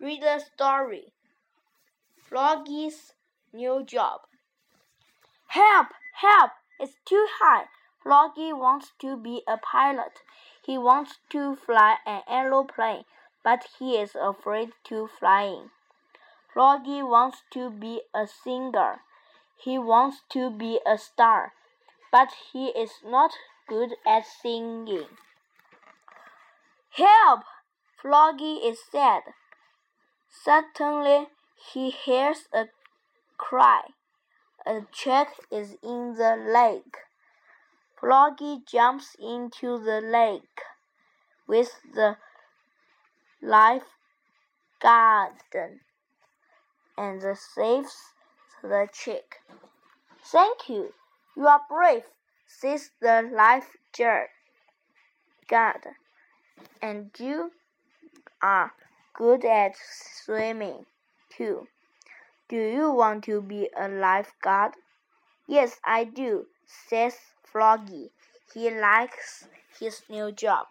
Read the story. Floggie's new job. Help! Help! It's too high. Floggy wants to be a pilot. He wants to fly an aeroplane, but he is afraid to flying. Floggy wants to be a singer. He wants to be a star, but he is not good at singing. Help! Floggy is sad. Suddenly he hears a cry. A check is in the lake. Floggy jumps into the lake with the life garden and saves the chick. Thank you. You are brave, says the life guard. And you are good at swimming, too. Do you want to be a lifeguard? Yes, I do, says Floggy. He likes his new job.